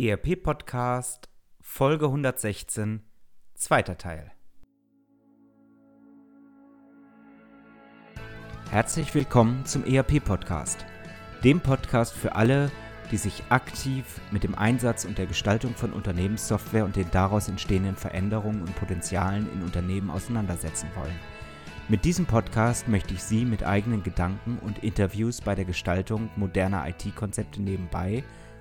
ERP-Podcast, Folge 116, zweiter Teil. Herzlich willkommen zum ERP-Podcast, dem Podcast für alle, die sich aktiv mit dem Einsatz und der Gestaltung von Unternehmenssoftware und den daraus entstehenden Veränderungen und Potenzialen in Unternehmen auseinandersetzen wollen. Mit diesem Podcast möchte ich Sie mit eigenen Gedanken und Interviews bei der Gestaltung moderner IT-Konzepte nebenbei –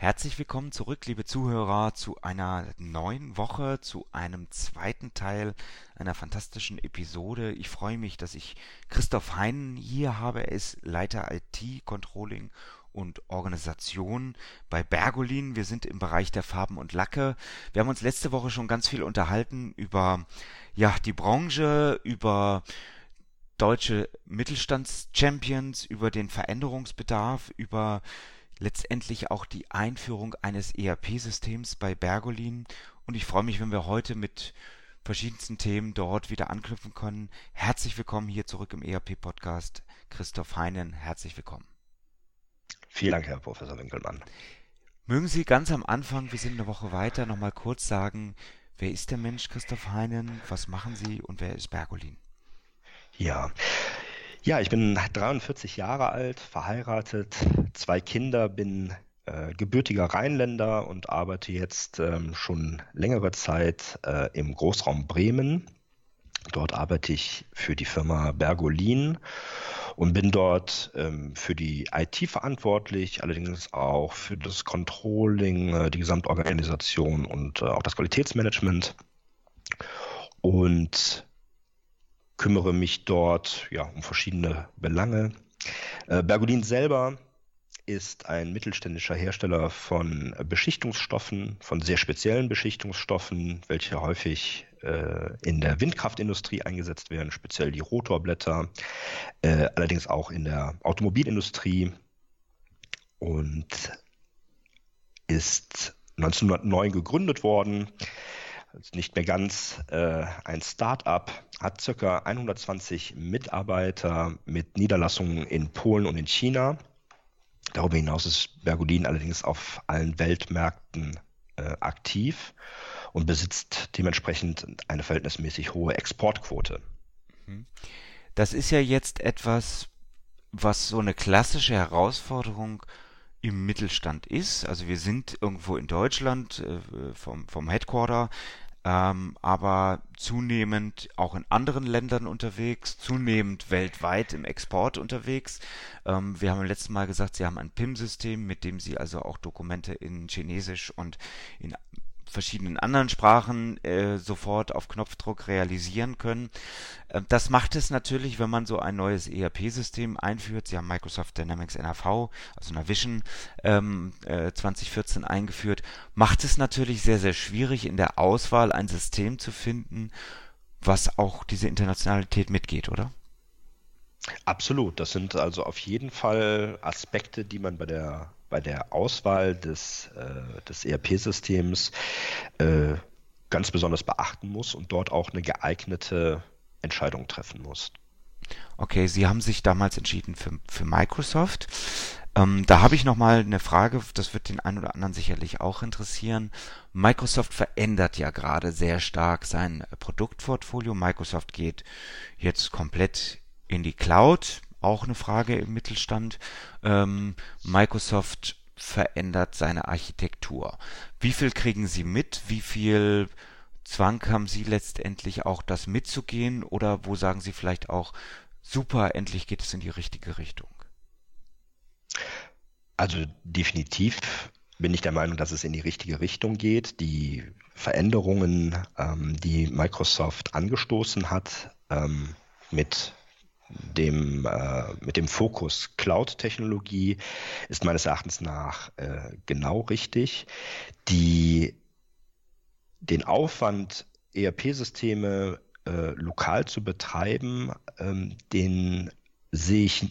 Herzlich willkommen zurück, liebe Zuhörer, zu einer neuen Woche, zu einem zweiten Teil einer fantastischen Episode. Ich freue mich, dass ich Christoph Heinen hier habe. Er ist Leiter IT, Controlling und Organisation bei Bergolin. Wir sind im Bereich der Farben und Lacke. Wir haben uns letzte Woche schon ganz viel unterhalten über ja, die Branche, über deutsche Mittelstandschampions, über den Veränderungsbedarf, über letztendlich auch die Einführung eines ERP-Systems bei Bergolin und ich freue mich, wenn wir heute mit verschiedensten Themen dort wieder anknüpfen können. Herzlich willkommen hier zurück im ERP-Podcast. Christoph Heinen, herzlich willkommen. Vielen Dank, Herr Professor Winkelmann. Mögen Sie ganz am Anfang, wir sind eine Woche weiter, nochmal kurz sagen, wer ist der Mensch Christoph Heinen, was machen Sie und wer ist Bergolin? Ja, ja, ich bin 43 Jahre alt, verheiratet, zwei Kinder, bin äh, gebürtiger Rheinländer und arbeite jetzt ähm, schon längere Zeit äh, im Großraum Bremen. Dort arbeite ich für die Firma Bergolin und bin dort ähm, für die IT verantwortlich, allerdings auch für das Controlling, äh, die Gesamtorganisation und äh, auch das Qualitätsmanagement. Und kümmere mich dort ja, um verschiedene Belange. Äh, Bergolin selber ist ein mittelständischer Hersteller von Beschichtungsstoffen, von sehr speziellen Beschichtungsstoffen, welche häufig äh, in der Windkraftindustrie eingesetzt werden, speziell die Rotorblätter, äh, allerdings auch in der Automobilindustrie und ist 1909 gegründet worden also nicht mehr ganz äh, ein Start-up, hat ca. 120 Mitarbeiter mit Niederlassungen in Polen und in China. Darüber hinaus ist Bergolin allerdings auf allen Weltmärkten äh, aktiv und besitzt dementsprechend eine verhältnismäßig hohe Exportquote. Mhm. Das ist ja jetzt etwas, was so eine klassische Herausforderung im Mittelstand ist. Also wir sind irgendwo in Deutschland äh, vom, vom Headquarter ähm, aber zunehmend auch in anderen Ländern unterwegs, zunehmend weltweit im Export unterwegs. Ähm, wir haben letztes Mal gesagt, Sie haben ein PIM-System, mit dem Sie also auch Dokumente in Chinesisch und in verschiedenen anderen Sprachen äh, sofort auf Knopfdruck realisieren können. Äh, das macht es natürlich, wenn man so ein neues ERP-System einführt. Sie haben Microsoft Dynamics NRV, also Navision, ähm, äh, 2014 eingeführt, macht es natürlich sehr, sehr schwierig, in der Auswahl ein System zu finden, was auch diese Internationalität mitgeht, oder? Absolut. Das sind also auf jeden Fall Aspekte, die man bei der bei der Auswahl des, äh, des ERP-Systems äh, ganz besonders beachten muss und dort auch eine geeignete Entscheidung treffen muss. Okay, Sie haben sich damals entschieden für, für Microsoft. Ähm, da habe ich nochmal eine Frage, das wird den einen oder anderen sicherlich auch interessieren. Microsoft verändert ja gerade sehr stark sein Produktportfolio. Microsoft geht jetzt komplett in die Cloud auch eine Frage im Mittelstand. Ähm, Microsoft verändert seine Architektur. Wie viel kriegen Sie mit? Wie viel Zwang haben Sie letztendlich auch das mitzugehen? Oder wo sagen Sie vielleicht auch, super, endlich geht es in die richtige Richtung? Also definitiv bin ich der Meinung, dass es in die richtige Richtung geht. Die Veränderungen, ähm, die Microsoft angestoßen hat, ähm, mit dem, äh, mit dem Fokus Cloud-Technologie ist meines Erachtens nach äh, genau richtig. Die, den Aufwand, ERP-Systeme äh, lokal zu betreiben, ähm, den sehe ich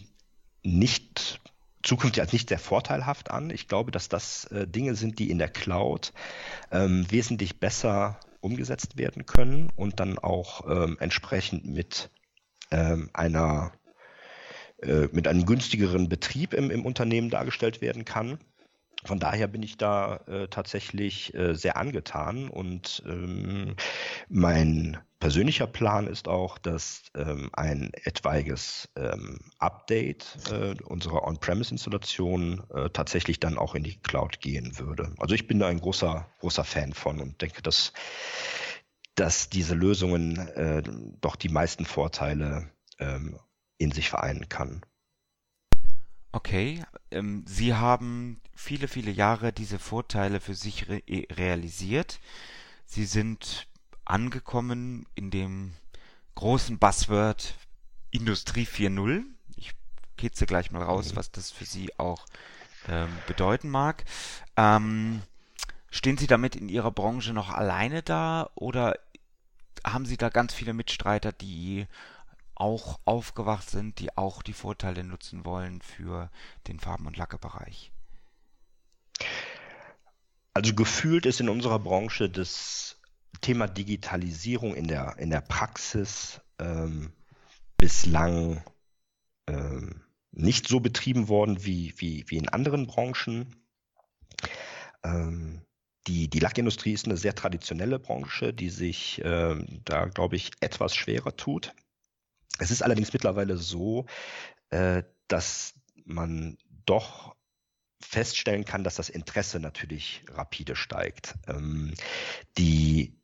nicht zukünftig als nicht sehr vorteilhaft an. Ich glaube, dass das äh, Dinge sind, die in der Cloud ähm, wesentlich besser umgesetzt werden können und dann auch ähm, entsprechend mit ähm, einer äh, mit einem günstigeren Betrieb im, im Unternehmen dargestellt werden kann. Von daher bin ich da äh, tatsächlich äh, sehr angetan und ähm, mein persönlicher Plan ist auch, dass ähm, ein etwaiges ähm, Update äh, unserer On-Premise-Installation äh, tatsächlich dann auch in die Cloud gehen würde. Also ich bin da ein großer, großer Fan von und denke, dass, dass diese Lösungen äh, doch die meisten Vorteile ähm, in sich vereinen kann. Okay, ähm, Sie haben viele, viele Jahre diese Vorteile für sich re e, realisiert. Sie sind angekommen in dem großen Buzzword Industrie 4.0. Ich kitze gleich mal raus, mhm. was das für Sie auch ähm, bedeuten mag. Ähm, stehen Sie damit in Ihrer Branche noch alleine da oder haben Sie da ganz viele Mitstreiter, die auch aufgewacht sind, die auch die Vorteile nutzen wollen für den Farben- und Lackebereich? Also gefühlt ist in unserer Branche das Thema Digitalisierung in der, in der Praxis ähm, bislang ähm, nicht so betrieben worden wie, wie, wie in anderen Branchen. Ähm, die, die Lackindustrie ist eine sehr traditionelle Branche, die sich ähm, da, glaube ich, etwas schwerer tut. Es ist allerdings mittlerweile so, äh, dass man doch feststellen kann, dass das Interesse natürlich rapide steigt. Ähm, die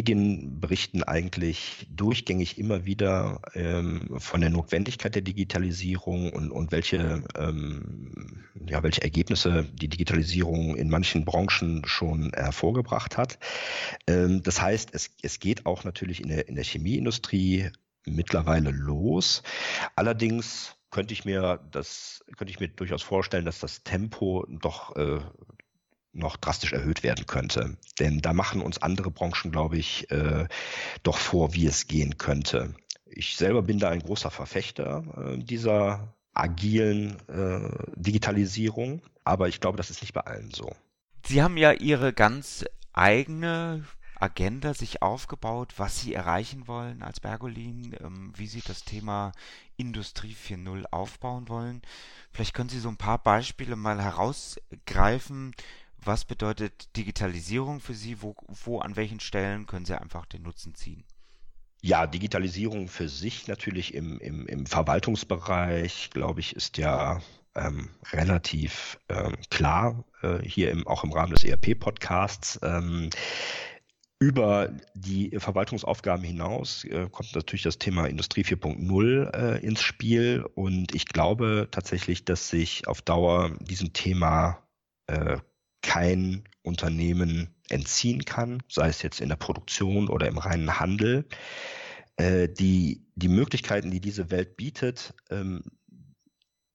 Medien berichten eigentlich durchgängig immer wieder ähm, von der Notwendigkeit der Digitalisierung und, und welche, ähm, ja, welche Ergebnisse die Digitalisierung in manchen Branchen schon hervorgebracht hat. Ähm, das heißt, es, es geht auch natürlich in der, in der Chemieindustrie mittlerweile los. Allerdings könnte ich mir das, könnte ich mir durchaus vorstellen, dass das Tempo doch äh, noch drastisch erhöht werden könnte. Denn da machen uns andere Branchen, glaube ich, äh, doch vor, wie es gehen könnte. Ich selber bin da ein großer Verfechter äh, dieser agilen äh, Digitalisierung, aber ich glaube, das ist nicht bei allen so. Sie haben ja Ihre ganz eigene Agenda sich aufgebaut, was Sie erreichen wollen als Bergolin, ähm, wie Sie das Thema Industrie 4.0 aufbauen wollen. Vielleicht können Sie so ein paar Beispiele mal herausgreifen. Was bedeutet Digitalisierung für Sie? Wo, wo an welchen Stellen können Sie einfach den Nutzen ziehen? Ja, Digitalisierung für sich natürlich im, im, im Verwaltungsbereich, glaube ich, ist ja ähm, relativ ähm, klar, äh, hier im, auch im Rahmen des ERP-Podcasts. Ähm, über die Verwaltungsaufgaben hinaus äh, kommt natürlich das Thema Industrie 4.0 äh, ins Spiel und ich glaube tatsächlich, dass sich auf Dauer diesem Thema äh, kein Unternehmen entziehen kann, sei es jetzt in der Produktion oder im reinen Handel. Äh, die, die Möglichkeiten, die diese Welt bietet, ähm,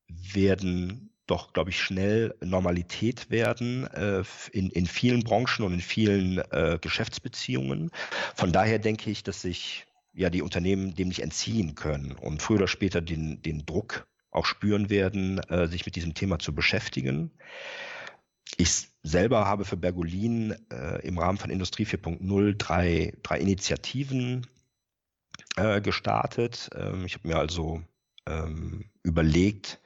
werden doch, glaube ich, schnell Normalität werden äh, in, in vielen Branchen und in vielen äh, Geschäftsbeziehungen. Von daher denke ich, dass sich ja die Unternehmen dem nicht entziehen können und früher oder später den, den Druck auch spüren werden, sich mit diesem Thema zu beschäftigen. Ich selber habe für Bergolin äh, im Rahmen von Industrie 4.0 drei, drei Initiativen äh, gestartet. Ähm, ich habe mir also ähm, überlegt,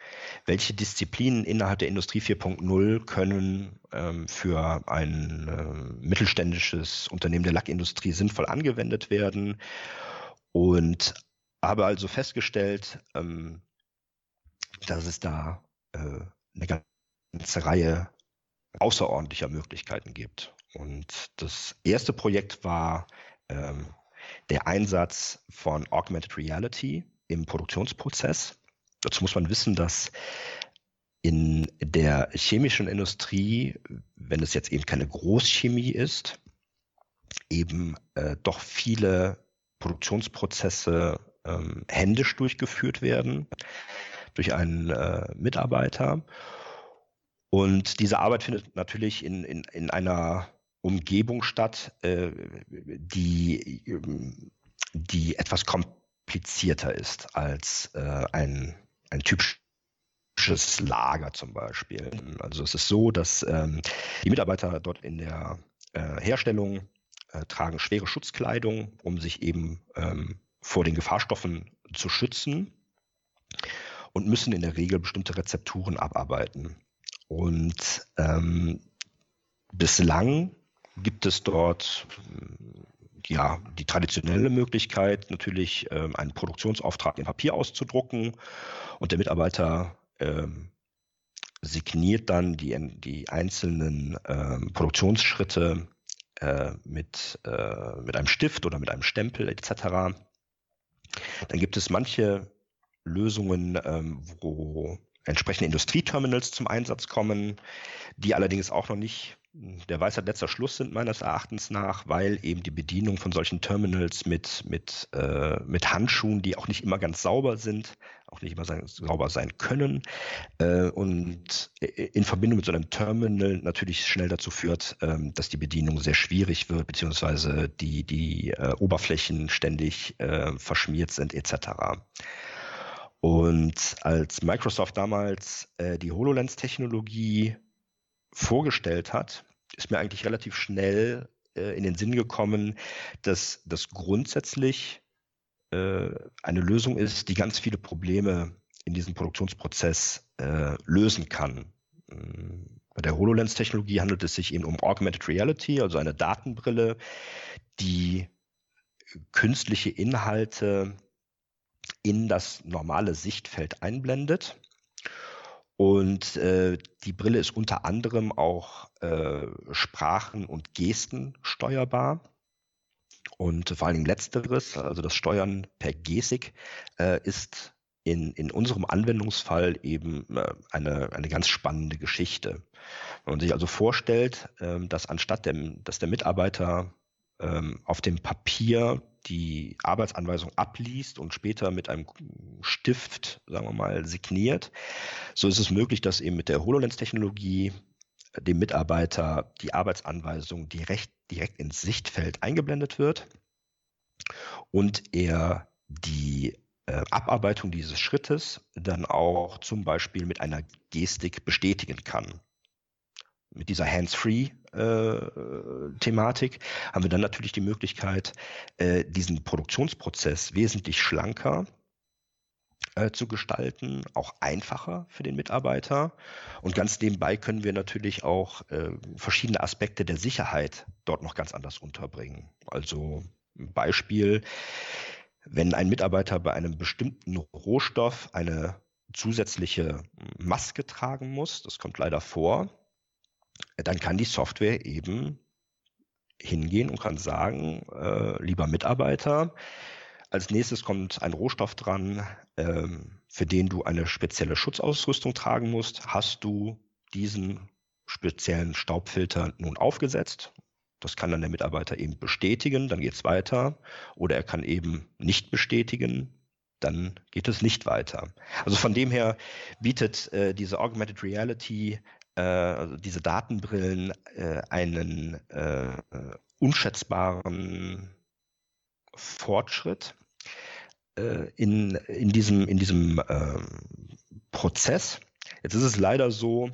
welche Disziplinen innerhalb der Industrie 4.0 können ähm, für ein äh, mittelständisches Unternehmen der Lackindustrie sinnvoll angewendet werden und habe also festgestellt, ähm, dass es da äh, eine ganze Reihe außerordentlicher Möglichkeiten gibt. Und das erste Projekt war ähm, der Einsatz von Augmented Reality im Produktionsprozess. Dazu muss man wissen, dass in der chemischen Industrie, wenn es jetzt eben keine Großchemie ist, eben äh, doch viele Produktionsprozesse äh, ähm, händisch durchgeführt werden durch einen äh, Mitarbeiter. Und diese Arbeit findet natürlich in, in, in einer Umgebung statt, äh, die, die etwas komplizierter ist als äh, ein, ein typisches Lager zum Beispiel. Also es ist so, dass ähm, die Mitarbeiter dort in der äh, Herstellung äh, tragen schwere Schutzkleidung, um sich eben ähm, vor den Gefahrstoffen zu schützen und müssen in der Regel bestimmte Rezepturen abarbeiten. Und ähm, bislang gibt es dort ja die traditionelle Möglichkeit, natürlich ähm, einen Produktionsauftrag in Papier auszudrucken und der Mitarbeiter ähm, signiert dann die, die einzelnen ähm, Produktionsschritte äh, mit, äh, mit einem Stift oder mit einem Stempel etc. Dann gibt es manche Lösungen, ähm, wo entsprechende Industrieterminals zum Einsatz kommen, die allerdings auch noch nicht der Weisheit letzter Schluss sind meines Erachtens nach, weil eben die Bedienung von solchen Terminals mit, mit, äh, mit Handschuhen, die auch nicht immer ganz sauber sind, auch nicht immer sein, sauber sein können äh, und in Verbindung mit so einem Terminal natürlich schnell dazu führt, ähm, dass die Bedienung sehr schwierig wird, beziehungsweise die, die äh, Oberflächen ständig äh, verschmiert sind etc. Und als Microsoft damals äh, die HoloLens-Technologie vorgestellt hat, ist mir eigentlich relativ schnell äh, in den Sinn gekommen, dass das grundsätzlich äh, eine Lösung ist, die ganz viele Probleme in diesem Produktionsprozess äh, lösen kann. Mm, bei der HoloLens-Technologie handelt es sich eben um Augmented Reality, also eine Datenbrille, die künstliche Inhalte in das normale Sichtfeld einblendet. Und äh, die Brille ist unter anderem auch äh, Sprachen und Gesten steuerbar. Und vor allen Dingen letzteres, also das Steuern per Gestik, äh, ist in, in unserem Anwendungsfall eben äh, eine, eine ganz spannende Geschichte. Wenn man sich also vorstellt, äh, dass anstatt dem, dass der Mitarbeiter ähm, auf dem Papier die Arbeitsanweisung abliest und später mit einem Stift, sagen wir mal, signiert. So ist es möglich, dass eben mit der HoloLens-Technologie dem Mitarbeiter die Arbeitsanweisung direkt, direkt ins Sichtfeld eingeblendet wird und er die äh, Abarbeitung dieses Schrittes dann auch zum Beispiel mit einer Gestik bestätigen kann mit dieser Hands-Free-Thematik äh, haben wir dann natürlich die Möglichkeit, äh, diesen Produktionsprozess wesentlich schlanker äh, zu gestalten, auch einfacher für den Mitarbeiter. Und ganz nebenbei können wir natürlich auch äh, verschiedene Aspekte der Sicherheit dort noch ganz anders unterbringen. Also ein Beispiel, wenn ein Mitarbeiter bei einem bestimmten Rohstoff eine zusätzliche Maske tragen muss, das kommt leider vor, dann kann die Software eben hingehen und kann sagen, äh, lieber Mitarbeiter, als nächstes kommt ein Rohstoff dran, ähm, für den du eine spezielle Schutzausrüstung tragen musst. Hast du diesen speziellen Staubfilter nun aufgesetzt? Das kann dann der Mitarbeiter eben bestätigen, dann geht es weiter. Oder er kann eben nicht bestätigen, dann geht es nicht weiter. Also von dem her bietet äh, diese Augmented Reality also diese Datenbrillen äh, einen äh, unschätzbaren Fortschritt äh, in, in diesem, in diesem ähm, Prozess. Jetzt ist es leider so,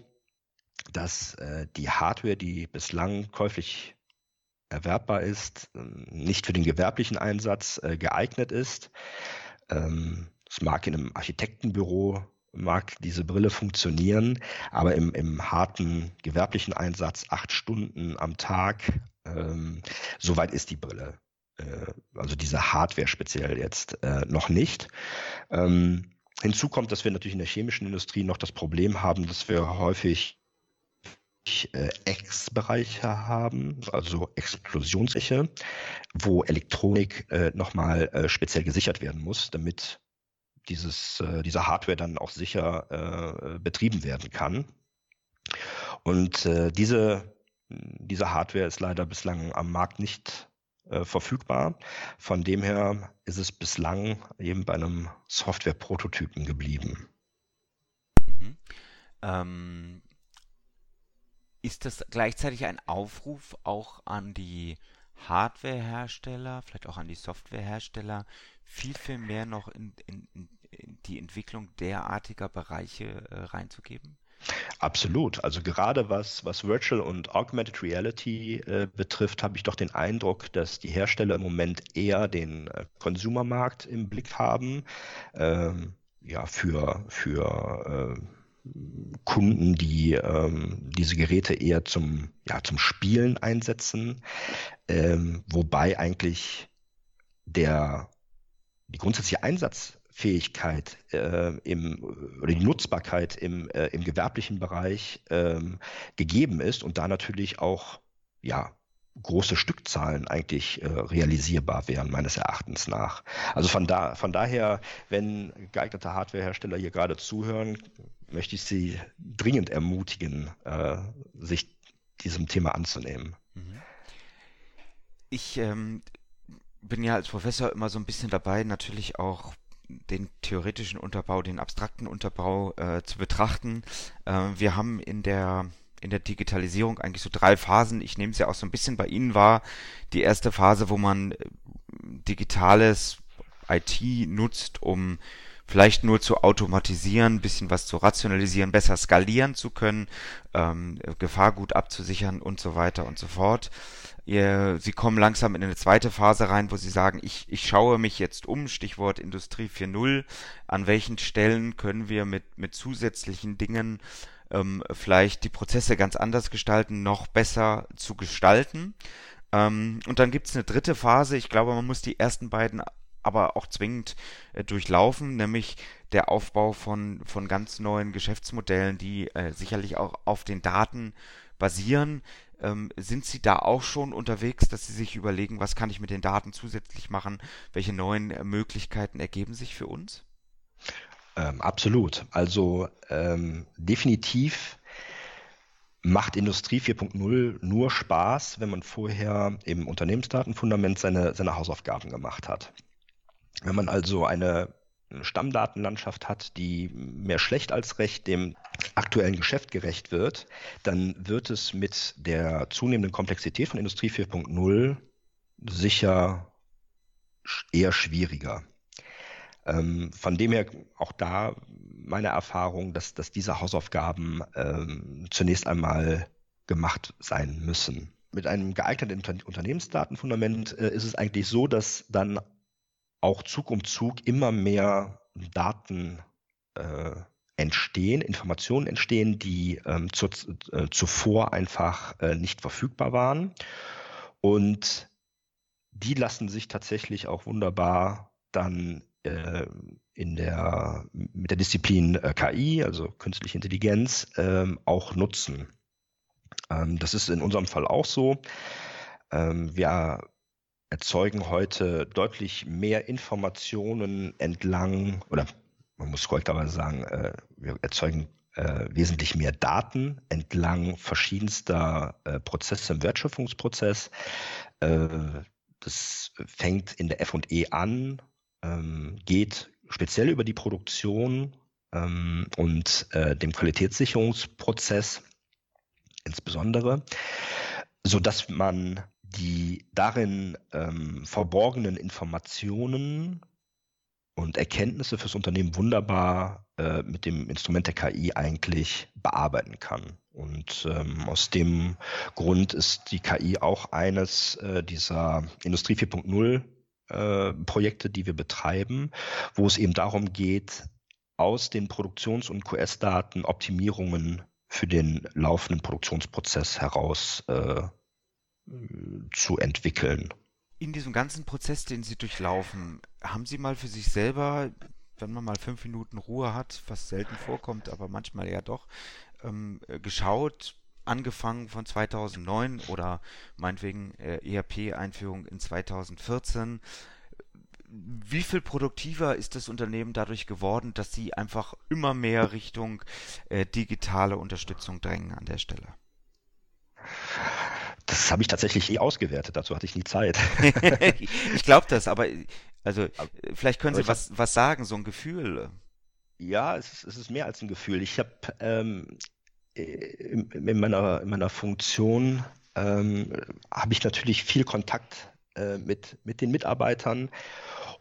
dass äh, die Hardware, die bislang käuflich erwerbbar ist, ähm, nicht für den gewerblichen Einsatz äh, geeignet ist. Ähm, es mag in einem Architektenbüro mag diese Brille funktionieren, aber im, im harten gewerblichen Einsatz acht Stunden am Tag, ähm, soweit ist die Brille. Äh, also diese Hardware speziell jetzt äh, noch nicht. Ähm, hinzu kommt, dass wir natürlich in der chemischen Industrie noch das Problem haben, dass wir häufig äh, Ex-Bereiche haben, also Explosionsfläche, wo Elektronik äh, nochmal äh, speziell gesichert werden muss, damit dieses, äh, diese Hardware dann auch sicher äh, betrieben werden kann. Und äh, diese, diese Hardware ist leider bislang am Markt nicht äh, verfügbar. Von dem her ist es bislang eben bei einem Software-Prototypen geblieben. Mhm. Ähm, ist das gleichzeitig ein Aufruf auch an die Hardwarehersteller, vielleicht auch an die Softwarehersteller, viel, viel mehr noch in, in, in die Entwicklung derartiger Bereiche äh, reinzugeben? Absolut. Also gerade was, was Virtual und Augmented Reality äh, betrifft, habe ich doch den Eindruck, dass die Hersteller im Moment eher den äh, Consumermarkt im Blick haben. Ähm, ja, für, für äh, Kunden, die ähm, diese Geräte eher zum, ja, zum Spielen einsetzen, ähm, wobei eigentlich der, die grundsätzliche Einsatzfähigkeit äh, im, oder die Nutzbarkeit im, äh, im gewerblichen Bereich ähm, gegeben ist und da natürlich auch ja, große Stückzahlen eigentlich äh, realisierbar wären, meines Erachtens nach. Also von, da, von daher, wenn geeignete Hardwarehersteller hier gerade zuhören, möchte ich Sie dringend ermutigen, äh, sich diesem Thema anzunehmen. Mhm. Ich ähm, bin ja als Professor immer so ein bisschen dabei, natürlich auch den theoretischen Unterbau, den abstrakten Unterbau äh, zu betrachten. Äh, wir haben in der in der Digitalisierung eigentlich so drei Phasen. Ich nehme es ja auch so ein bisschen bei Ihnen wahr. Die erste Phase, wo man äh, digitales IT nutzt, um vielleicht nur zu automatisieren, bisschen was zu rationalisieren, besser skalieren zu können, ähm, Gefahrgut abzusichern und so weiter und so fort. Sie kommen langsam in eine zweite Phase rein, wo Sie sagen, ich, ich schaue mich jetzt um, Stichwort Industrie 4.0, an welchen Stellen können wir mit, mit zusätzlichen Dingen ähm, vielleicht die Prozesse ganz anders gestalten, noch besser zu gestalten. Ähm, und dann gibt es eine dritte Phase. Ich glaube, man muss die ersten beiden aber auch zwingend äh, durchlaufen, nämlich der Aufbau von, von ganz neuen Geschäftsmodellen, die äh, sicherlich auch auf den Daten basieren. Ähm, sind Sie da auch schon unterwegs, dass Sie sich überlegen, was kann ich mit den Daten zusätzlich machen? Welche neuen äh, Möglichkeiten ergeben sich für uns? Ähm, absolut. Also ähm, definitiv macht Industrie 4.0 nur Spaß, wenn man vorher im Unternehmensdatenfundament seine, seine Hausaufgaben gemacht hat. Wenn man also eine Stammdatenlandschaft hat, die mehr schlecht als recht dem aktuellen Geschäft gerecht wird, dann wird es mit der zunehmenden Komplexität von Industrie 4.0 sicher eher schwieriger. Ähm, von dem her auch da meine Erfahrung, dass, dass diese Hausaufgaben ähm, zunächst einmal gemacht sein müssen. Mit einem geeigneten Unternehmensdatenfundament äh, ist es eigentlich so, dass dann auch Zug um Zug immer mehr Daten äh, entstehen, Informationen entstehen, die ähm, zu, äh, zuvor einfach äh, nicht verfügbar waren. Und die lassen sich tatsächlich auch wunderbar dann äh, in der, mit der Disziplin äh, KI, also künstliche Intelligenz, ähm, auch nutzen. Ähm, das ist in unserem Fall auch so. Ähm, wir erzeugen heute deutlich mehr Informationen entlang, oder man muss korrekterweise sagen, äh, wir erzeugen äh, wesentlich mehr Daten entlang verschiedenster äh, Prozesse im Wertschöpfungsprozess. Äh, das fängt in der FE an, ähm, geht speziell über die Produktion ähm, und äh, dem Qualitätssicherungsprozess insbesondere, sodass man die darin ähm, verborgenen Informationen und Erkenntnisse fürs Unternehmen wunderbar äh, mit dem Instrument der KI eigentlich bearbeiten kann. Und ähm, aus dem Grund ist die KI auch eines äh, dieser Industrie 4.0 äh, Projekte, die wir betreiben, wo es eben darum geht, aus den Produktions- und QS-Daten Optimierungen für den laufenden Produktionsprozess heraus äh, zu entwickeln. In diesem ganzen Prozess, den Sie durchlaufen, haben Sie mal für sich selber, wenn man mal fünf Minuten Ruhe hat, was selten vorkommt, aber manchmal ja doch, ähm, geschaut, angefangen von 2009 oder meinetwegen äh, ERP-Einführung in 2014. Wie viel produktiver ist das Unternehmen dadurch geworden, dass sie einfach immer mehr Richtung äh, digitale Unterstützung drängen an der Stelle? Das habe ich tatsächlich nie ausgewertet, dazu hatte ich nie Zeit. ich glaube das, aber also vielleicht können Sie was, was sagen, so ein Gefühl. Ja, es ist, es ist mehr als ein Gefühl. Ich habe ähm, in, in, meiner, in meiner Funktion ähm, habe ich natürlich viel Kontakt äh, mit, mit den Mitarbeitern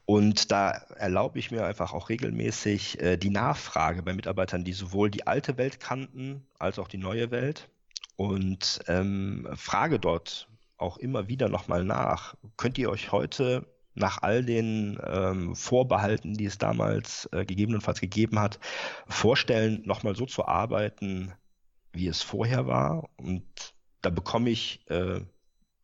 und da erlaube ich mir einfach auch regelmäßig äh, die Nachfrage bei Mitarbeitern, die sowohl die alte Welt kannten als auch die neue Welt und ähm, frage dort auch immer wieder nochmal nach. Könnt ihr euch heute nach all den ähm, Vorbehalten, die es damals äh, gegebenenfalls gegeben hat, vorstellen, nochmal so zu arbeiten, wie es vorher war? Und da bekomme ich äh,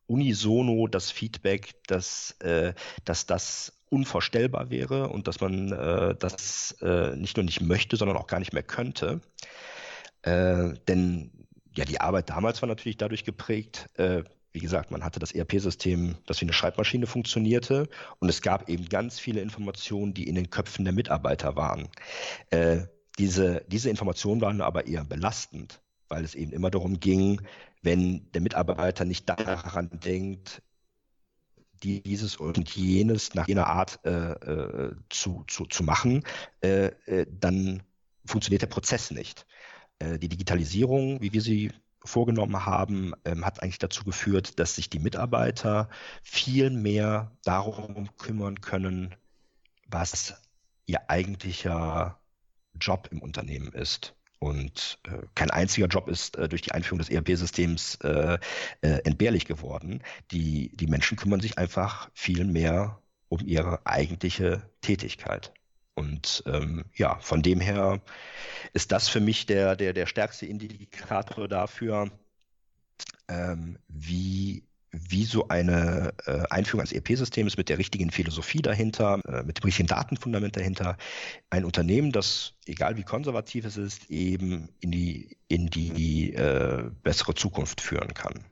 unisono das Feedback, dass, äh, dass das unvorstellbar wäre und dass man äh, das äh, nicht nur nicht möchte, sondern auch gar nicht mehr könnte. Äh, denn ja, die Arbeit damals war natürlich dadurch geprägt, äh, wie gesagt, man hatte das ERP-System, das wie eine Schreibmaschine funktionierte und es gab eben ganz viele Informationen, die in den Köpfen der Mitarbeiter waren. Äh, diese, diese Informationen waren aber eher belastend, weil es eben immer darum ging, wenn der Mitarbeiter nicht daran denkt, dieses und jenes nach jener Art äh, äh, zu, zu, zu machen, äh, äh, dann funktioniert der Prozess nicht. Äh, die Digitalisierung, wie wir sie vorgenommen haben, ähm, hat eigentlich dazu geführt, dass sich die Mitarbeiter viel mehr darum kümmern können, was ihr eigentlicher Job im Unternehmen ist. Und äh, kein einziger Job ist äh, durch die Einführung des ERP-Systems äh, äh, entbehrlich geworden. Die, die Menschen kümmern sich einfach viel mehr um ihre eigentliche Tätigkeit. Und ähm, ja, von dem her ist das für mich der, der, der stärkste Indikator dafür, ähm, wie wie so eine äh, Einführung als ERP-System ist mit der richtigen Philosophie dahinter, äh, mit dem richtigen Datenfundament dahinter, ein Unternehmen, das, egal wie konservativ es ist, eben in die, in die äh, bessere Zukunft führen kann.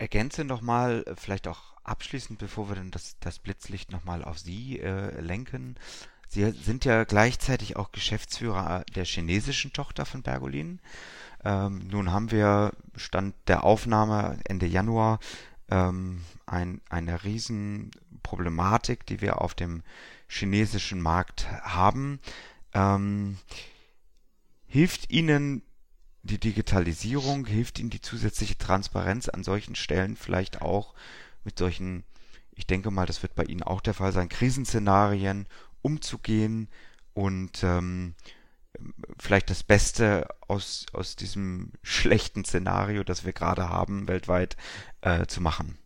Ergänze nochmal, äh, vielleicht auch abschließend, bevor wir dann das, das Blitzlicht nochmal auf Sie äh, lenken. Sie sind ja gleichzeitig auch Geschäftsführer der chinesischen Tochter von Bergolin. Ähm, nun haben wir Stand der Aufnahme Ende Januar ähm, ein, eine Riesenproblematik, die wir auf dem chinesischen Markt haben. Ähm, hilft Ihnen die Digitalisierung, hilft Ihnen die zusätzliche Transparenz an solchen Stellen vielleicht auch mit solchen, ich denke mal, das wird bei Ihnen auch der Fall sein, Krisenszenarien umzugehen und ähm, vielleicht das Beste aus, aus diesem schlechten Szenario, das wir gerade haben, weltweit äh, zu machen.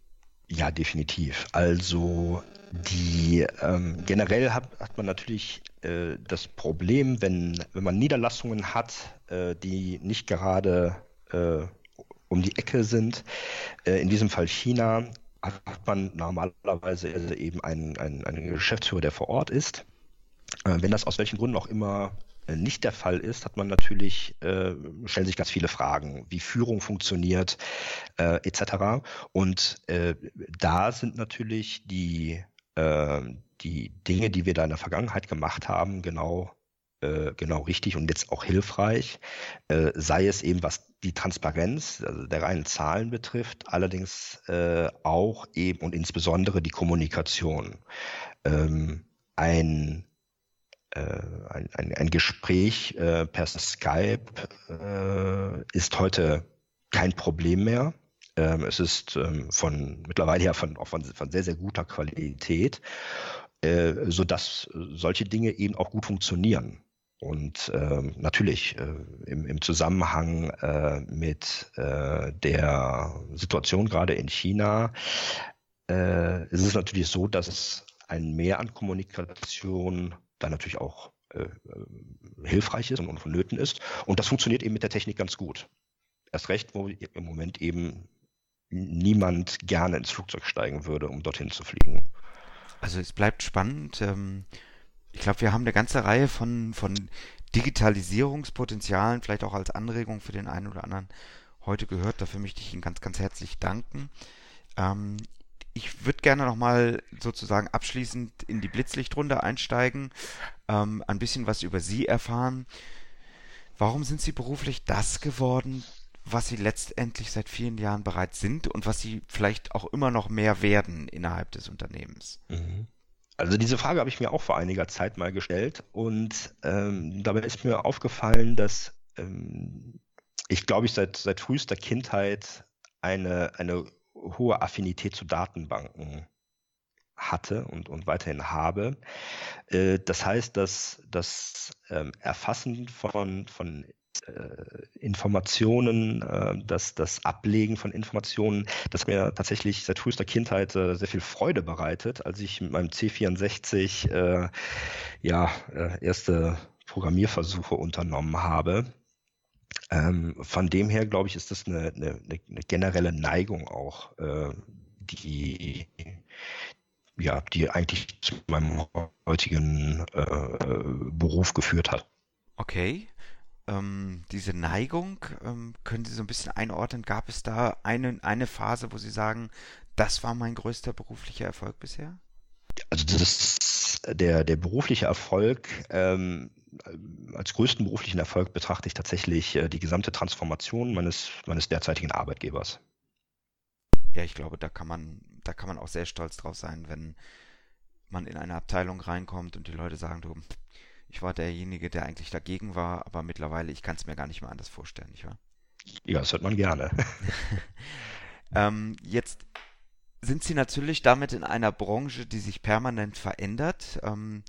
Ja, definitiv. Also die ähm, generell hat, hat man natürlich äh, das Problem, wenn, wenn man Niederlassungen hat, äh, die nicht gerade äh, um die Ecke sind, äh, in diesem Fall China, hat man normalerweise eben einen, einen, einen Geschäftsführer, der vor Ort ist. Wenn das aus welchen Gründen auch immer nicht der Fall ist, hat man natürlich, äh, stellen sich ganz viele Fragen, wie Führung funktioniert, äh, etc. Und äh, da sind natürlich die, äh, die Dinge, die wir da in der Vergangenheit gemacht haben, genau äh, genau richtig und jetzt auch hilfreich, äh, sei es eben was die Transparenz also der reinen Zahlen betrifft, allerdings äh, auch eben und insbesondere die Kommunikation. Ähm, ein ein, ein, Gespräch per Skype ist heute kein Problem mehr. Ähm, es ist ähm, von mittlerweile ja von, auch von, von sehr, sehr guter Qualität, äh, sodass solche Dinge eben auch gut funktionieren. Und ähm, natürlich äh, im, im, Zusammenhang äh, mit äh, der Situation gerade in China äh, ist es natürlich so, dass ein Mehr an Kommunikation dann natürlich auch äh, äh, hilfreich ist und vonnöten ist. Und das funktioniert eben mit der Technik ganz gut. Erst recht, wo im Moment eben niemand gerne ins Flugzeug steigen würde, um dorthin zu fliegen. Also es bleibt spannend. Ähm, ich glaube, wir haben eine ganze Reihe von, von Digitalisierungspotenzialen, vielleicht auch als Anregung für den einen oder anderen heute gehört. Dafür möchte ich Ihnen ganz, ganz herzlich danken. Ähm, ich würde gerne nochmal sozusagen abschließend in die Blitzlichtrunde einsteigen, ähm, ein bisschen was über Sie erfahren. Warum sind Sie beruflich das geworden, was sie letztendlich seit vielen Jahren bereits sind und was sie vielleicht auch immer noch mehr werden innerhalb des Unternehmens? Mhm. Also diese Frage habe ich mir auch vor einiger Zeit mal gestellt und ähm, dabei ist mir aufgefallen, dass ähm, ich glaube ich seit, seit frühester Kindheit eine, eine hohe Affinität zu Datenbanken hatte und, und weiterhin habe. Äh, das heißt, dass das ähm, Erfassen von, von Informationen, äh, das, das Ablegen von Informationen, das mir tatsächlich seit frühester Kindheit äh, sehr viel Freude bereitet, als ich mit meinem C64 äh, ja, äh, erste Programmierversuche unternommen habe. Ähm, von dem her, glaube ich, ist das eine, eine, eine generelle Neigung auch, äh, die, ja, die eigentlich zu meinem heutigen Beruf geführt hat. Okay ähm, diese Neigung, ähm, können Sie so ein bisschen einordnen? Gab es da eine, eine Phase, wo Sie sagen, das war mein größter beruflicher Erfolg bisher? Also das ist der, der berufliche Erfolg, ähm, als größten beruflichen Erfolg betrachte ich tatsächlich äh, die gesamte Transformation meines, meines derzeitigen Arbeitgebers. Ja, ich glaube, da kann man, da kann man auch sehr stolz drauf sein, wenn man in eine Abteilung reinkommt und die Leute sagen, du, ich war derjenige, der eigentlich dagegen war, aber mittlerweile, ich kann es mir gar nicht mehr anders vorstellen, nicht wahr? Ja, das hört man gerne. ähm, jetzt sind Sie natürlich damit in einer Branche, die sich permanent verändert. Ähm,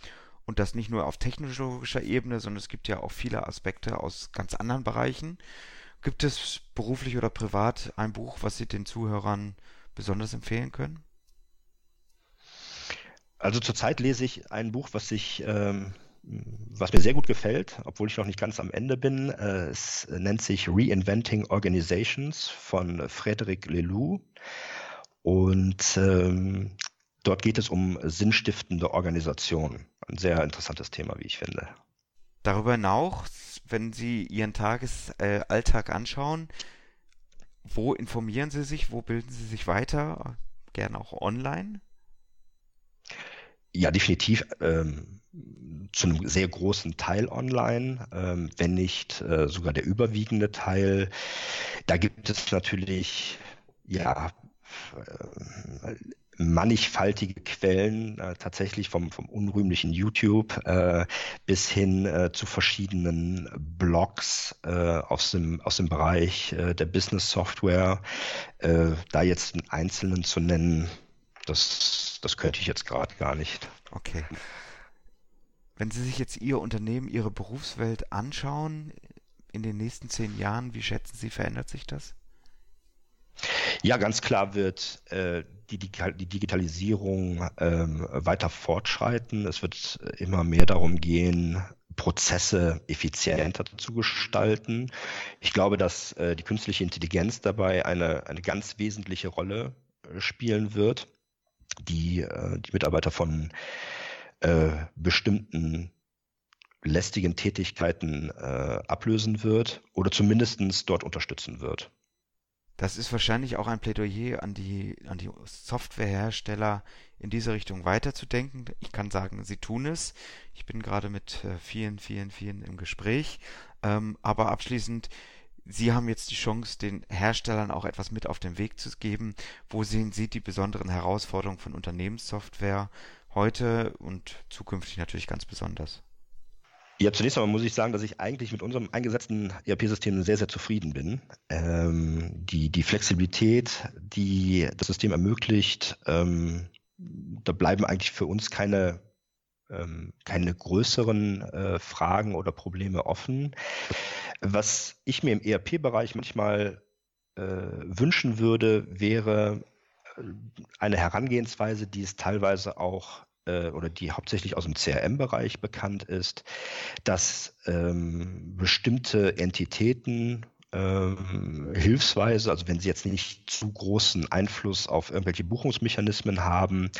und das nicht nur auf technologischer Ebene, sondern es gibt ja auch viele Aspekte aus ganz anderen Bereichen. Gibt es beruflich oder privat ein Buch, was Sie den Zuhörern besonders empfehlen können? Also zurzeit lese ich ein Buch, was sich ähm, was mir sehr gut gefällt, obwohl ich noch nicht ganz am Ende bin. Äh, es nennt sich Reinventing Organizations von Frédéric Lelou. Und ähm, dort geht es um sinnstiftende Organisation. Ein sehr interessantes Thema, wie ich finde. Darüber hinaus, wenn Sie Ihren Tagesalltag anschauen, wo informieren Sie sich, wo bilden Sie sich weiter? Gerne auch online? Ja, definitiv. Ähm, zu einem sehr großen Teil online, ähm, wenn nicht äh, sogar der überwiegende Teil. Da gibt es natürlich ja äh, mannigfaltige Quellen, äh, tatsächlich vom, vom unrühmlichen YouTube äh, bis hin äh, zu verschiedenen Blogs äh, aus, dem, aus dem Bereich äh, der Business Software. Äh, da jetzt einen einzelnen zu nennen, das, das könnte ich jetzt gerade gar nicht. Okay. Wenn Sie sich jetzt Ihr Unternehmen, Ihre Berufswelt anschauen in den nächsten zehn Jahren, wie schätzen Sie, verändert sich das? Ja, ganz klar wird äh, die, die, Digitalisierung ähm, weiter fortschreiten. Es wird immer mehr darum gehen, Prozesse effizienter zu gestalten. Ich glaube, dass äh, die künstliche Intelligenz dabei eine, eine ganz wesentliche Rolle äh, spielen wird, die äh, die Mitarbeiter von äh, bestimmten lästigen Tätigkeiten äh, ablösen wird oder zumindest dort unterstützen wird. Das ist wahrscheinlich auch ein Plädoyer an die, an die Softwarehersteller, in diese Richtung weiterzudenken. Ich kann sagen, sie tun es. Ich bin gerade mit äh, vielen, vielen, vielen im Gespräch. Ähm, aber abschließend, Sie haben jetzt die Chance, den Herstellern auch etwas mit auf den Weg zu geben. Wo sehen Sie die besonderen Herausforderungen von Unternehmenssoftware? Heute und zukünftig natürlich ganz besonders? Ja, zunächst einmal muss ich sagen, dass ich eigentlich mit unserem eingesetzten ERP-System sehr, sehr zufrieden bin. Ähm, die, die Flexibilität, die das System ermöglicht, ähm, da bleiben eigentlich für uns keine, ähm, keine größeren äh, Fragen oder Probleme offen. Was ich mir im ERP-Bereich manchmal äh, wünschen würde, wäre eine Herangehensweise, die es teilweise auch äh, oder die hauptsächlich aus dem CRM-Bereich bekannt ist, dass ähm, bestimmte Entitäten ähm, hilfsweise, also wenn sie jetzt nicht zu großen Einfluss auf irgendwelche Buchungsmechanismen haben,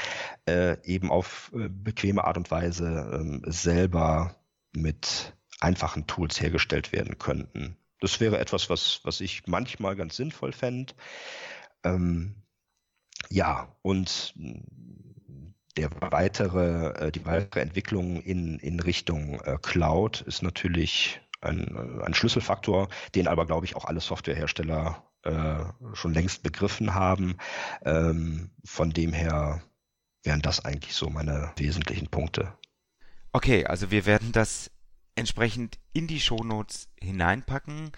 äh, eben auf äh, bequeme Art und Weise ähm, selber mit einfachen Tools hergestellt werden könnten. Das wäre etwas, was, was ich manchmal ganz sinnvoll fände. Ähm, ja, und der weitere, äh, die weitere Entwicklung in, in Richtung äh, Cloud ist natürlich ein, ein Schlüsselfaktor, den aber, glaube ich, auch alle Softwarehersteller äh, schon längst begriffen haben. Ähm, von dem her wären das eigentlich so meine wesentlichen Punkte. Okay, also wir werden das entsprechend in die Shownotes hineinpacken.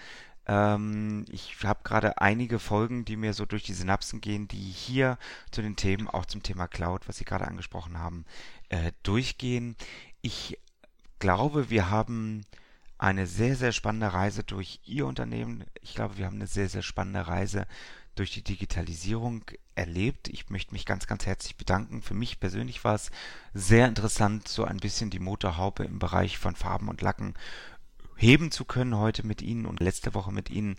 Ähm, ich habe gerade einige Folgen, die mir so durch die Synapsen gehen, die hier zu den Themen, auch zum Thema Cloud, was Sie gerade angesprochen haben, äh, durchgehen. Ich glaube, wir haben eine sehr, sehr spannende Reise durch Ihr Unternehmen. Ich glaube, wir haben eine sehr, sehr spannende Reise durch die Digitalisierung erlebt. Ich möchte mich ganz, ganz herzlich bedanken. Für mich persönlich war es sehr interessant, so ein bisschen die Motorhaube im Bereich von Farben und Lacken heben zu können heute mit Ihnen und letzte Woche mit Ihnen.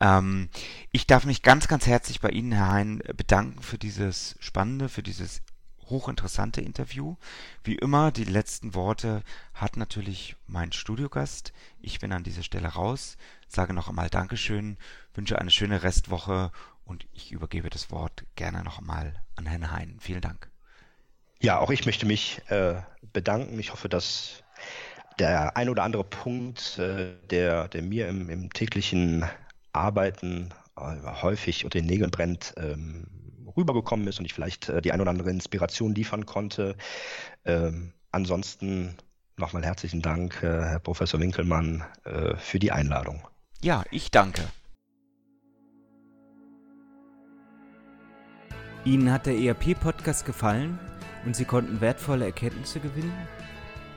Ähm, ich darf mich ganz, ganz herzlich bei Ihnen, Herr Hein, bedanken für dieses spannende, für dieses hochinteressante Interview. Wie immer, die letzten Worte hat natürlich mein Studiogast. Ich bin an dieser Stelle raus, sage noch einmal Dankeschön, wünsche eine schöne Restwoche und ich übergebe das Wort gerne noch einmal an Herrn Hein. Vielen Dank. Ja, auch ich möchte mich äh, bedanken. Ich hoffe, dass der ein oder andere Punkt, äh, der, der mir im, im täglichen Arbeiten äh, häufig unter den Nägeln brennt, ähm, rübergekommen ist und ich vielleicht äh, die ein oder andere Inspiration liefern konnte. Ähm, ansonsten nochmal herzlichen Dank, Herr Professor Winkelmann, für die Einladung. Ja, ich danke. Ihnen hat der ERP-Podcast gefallen und Sie konnten wertvolle Erkenntnisse gewinnen?